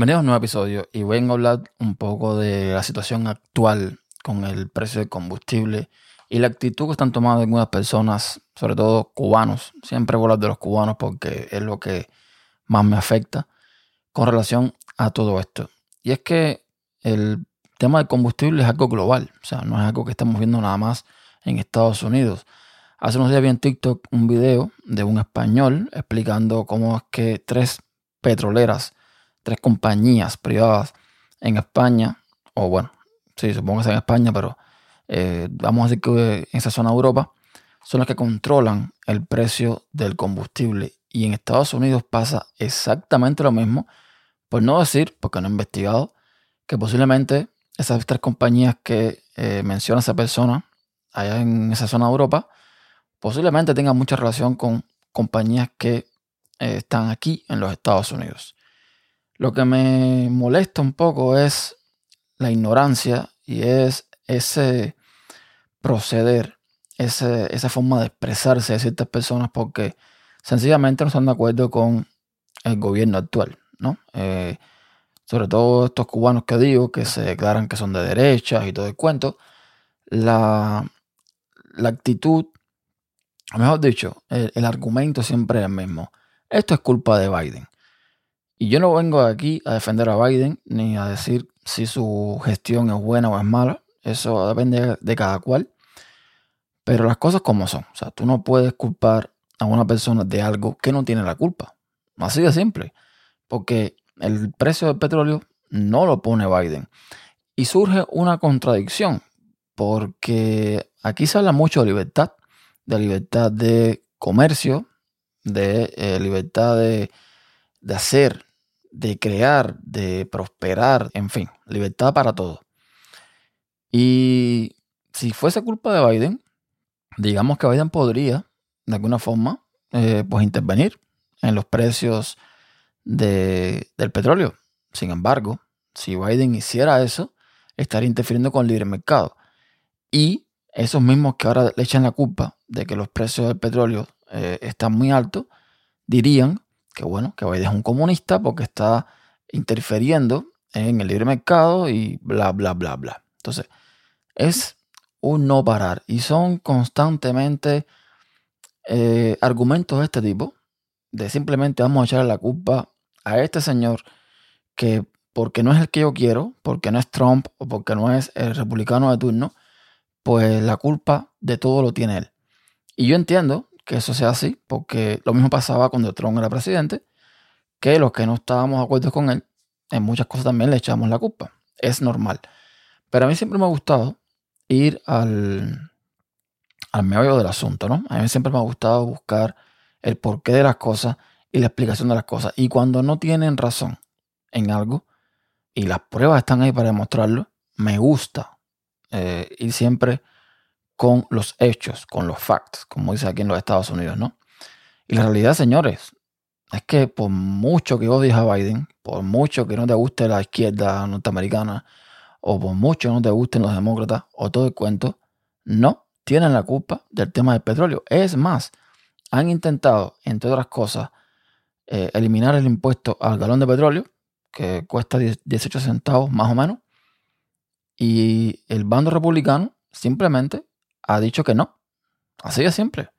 Bienvenidos a un nuevo episodio y voy a hablar un poco de la situación actual con el precio del combustible y la actitud que están tomando algunas personas, sobre todo cubanos. Siempre voy a hablar de los cubanos porque es lo que más me afecta con relación a todo esto. Y es que el tema del combustible es algo global, o sea, no es algo que estamos viendo nada más en Estados Unidos. Hace unos días vi en TikTok un video de un español explicando cómo es que tres petroleras, tres compañías privadas en España, o bueno, sí, supongo que es en España, pero eh, vamos a decir que en esa zona de Europa, son las que controlan el precio del combustible. Y en Estados Unidos pasa exactamente lo mismo, por no decir, porque no he investigado, que posiblemente esas tres compañías que eh, menciona esa persona allá en esa zona de Europa, posiblemente tengan mucha relación con compañías que eh, están aquí en los Estados Unidos. Lo que me molesta un poco es la ignorancia y es ese proceder, esa forma de expresarse de ciertas personas porque sencillamente no están de acuerdo con el gobierno actual, ¿no? Eh, sobre todo estos cubanos que digo, que se declaran que son de derechas y todo el cuento, la, la actitud, mejor dicho, el, el, argumento siempre es el mismo. Esto es culpa de Biden. Y yo no vengo aquí a defender a Biden ni a decir si su gestión es buena o es mala. Eso depende de cada cual. Pero las cosas como son. O sea, tú no puedes culpar a una persona de algo que no tiene la culpa. Así de simple. Porque el precio del petróleo no lo pone Biden. Y surge una contradicción. Porque aquí se habla mucho de libertad. De libertad de comercio. De eh, libertad de, de hacer. De crear. De prosperar. En fin. Libertad para todo. Y si fuese culpa de Biden, digamos que Biden podría, de alguna forma, eh, pues intervenir en los precios de, del petróleo. Sin embargo, si Biden hiciera eso, estaría interfiriendo con el libre mercado. Y esos mismos que ahora le echan la culpa de que los precios del petróleo eh, están muy altos, dirían que bueno, que Biden es un comunista porque está interfiriendo en el libre mercado y bla, bla, bla, bla. Entonces, es un no parar. Y son constantemente eh, argumentos de este tipo, de simplemente vamos a echarle la culpa a este señor que porque no es el que yo quiero, porque no es Trump o porque no es el republicano de turno, pues la culpa de todo lo tiene él. Y yo entiendo que eso sea así, porque lo mismo pasaba cuando Trump era presidente, que los que no estábamos de acuerdo con él, en muchas cosas también le echamos la culpa. Es normal. Pero a mí siempre me ha gustado ir al, al meollo del asunto, ¿no? A mí siempre me ha gustado buscar el porqué de las cosas y la explicación de las cosas. Y cuando no tienen razón en algo y las pruebas están ahí para demostrarlo, me gusta eh, ir siempre con los hechos, con los facts, como dice aquí en los Estados Unidos, ¿no? Y la realidad, señores, es que por mucho que odies a Biden, por mucho que no te guste la izquierda norteamericana, o por mucho no te gusten los demócratas o todo el cuento, no tienen la culpa del tema del petróleo. Es más, han intentado, entre otras cosas, eh, eliminar el impuesto al galón de petróleo, que cuesta 18 centavos más o menos, y el bando republicano simplemente ha dicho que no. Así de simple.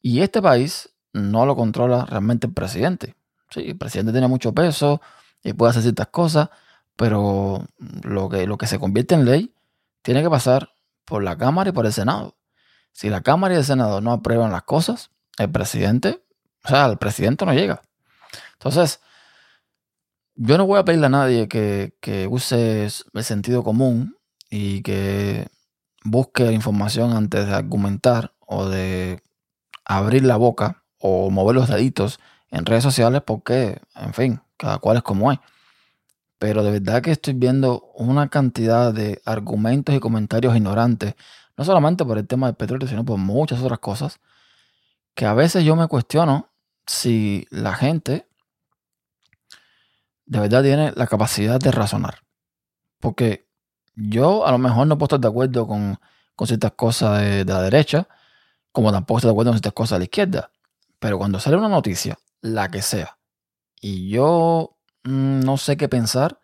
Y este país no lo controla realmente el presidente. Sí, el presidente tiene mucho peso y puede hacer ciertas cosas, pero lo que, lo que se convierte en ley tiene que pasar por la Cámara y por el Senado. Si la Cámara y el Senado no aprueban las cosas, el presidente, o sea, el presidente no llega. Entonces, yo no voy a pedirle a nadie que, que use el sentido común y que busque la información antes de argumentar o de abrir la boca o mover los deditos en redes sociales porque, en fin, cada cual es como es pero de verdad que estoy viendo una cantidad de argumentos y comentarios ignorantes, no solamente por el tema del petróleo, sino por muchas otras cosas, que a veces yo me cuestiono si la gente de verdad tiene la capacidad de razonar. Porque yo a lo mejor no puedo estar de acuerdo con, ciertas cosas de, la derecha, como tampoco estoy de acuerdo con ciertas cosas de la izquierda. Pero cuando sale una noticia, la que sea, y yo mm, no sé qué pensar.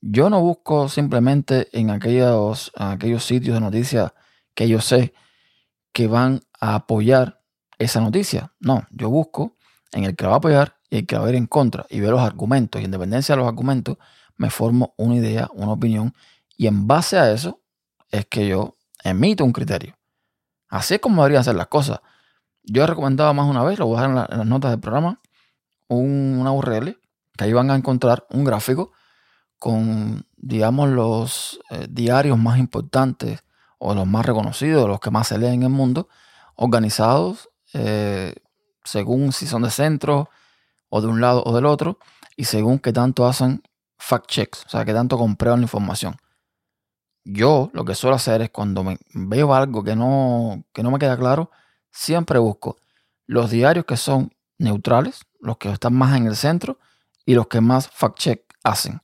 Yo no busco simplemente en aquellos, aquellos sitios de noticias que yo sé que van a apoyar esa noticia. No, yo busco en el que la va a apoyar y el que va a ir en contra y veo los argumentos. Y en dependencia de los argumentos, me formo una idea, una opinión. Y en base a eso es que yo emito un criterio. Así es como deberían ser las cosas. Yo he recomendado más una vez, lo voy a dejar en, las notas del programa, un, una URL que ahí van a encontrar un gráfico con, digamos, los eh, diarios más importantes o los más reconocidos, los que más se leen en el mundo, organizados eh, según si son de centro o de un lado o del otro, y según qué tanto hacen fact checks, o sea, qué tanto comprueban la información. Yo lo que suelo hacer es cuando me veo algo que no, que no me queda claro, siempre busco los diarios que son neutrales, los que están más en el centro y los que más fact check hacen.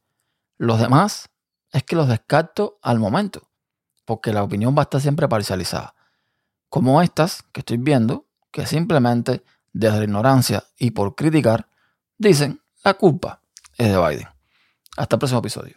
Los demás es que los descarto al momento, porque la opinión va a estar siempre parcializada. Como estas que estoy viendo, que simplemente desde la ignorancia y por criticar, dicen la culpa es de Biden. Hasta el próximo episodio.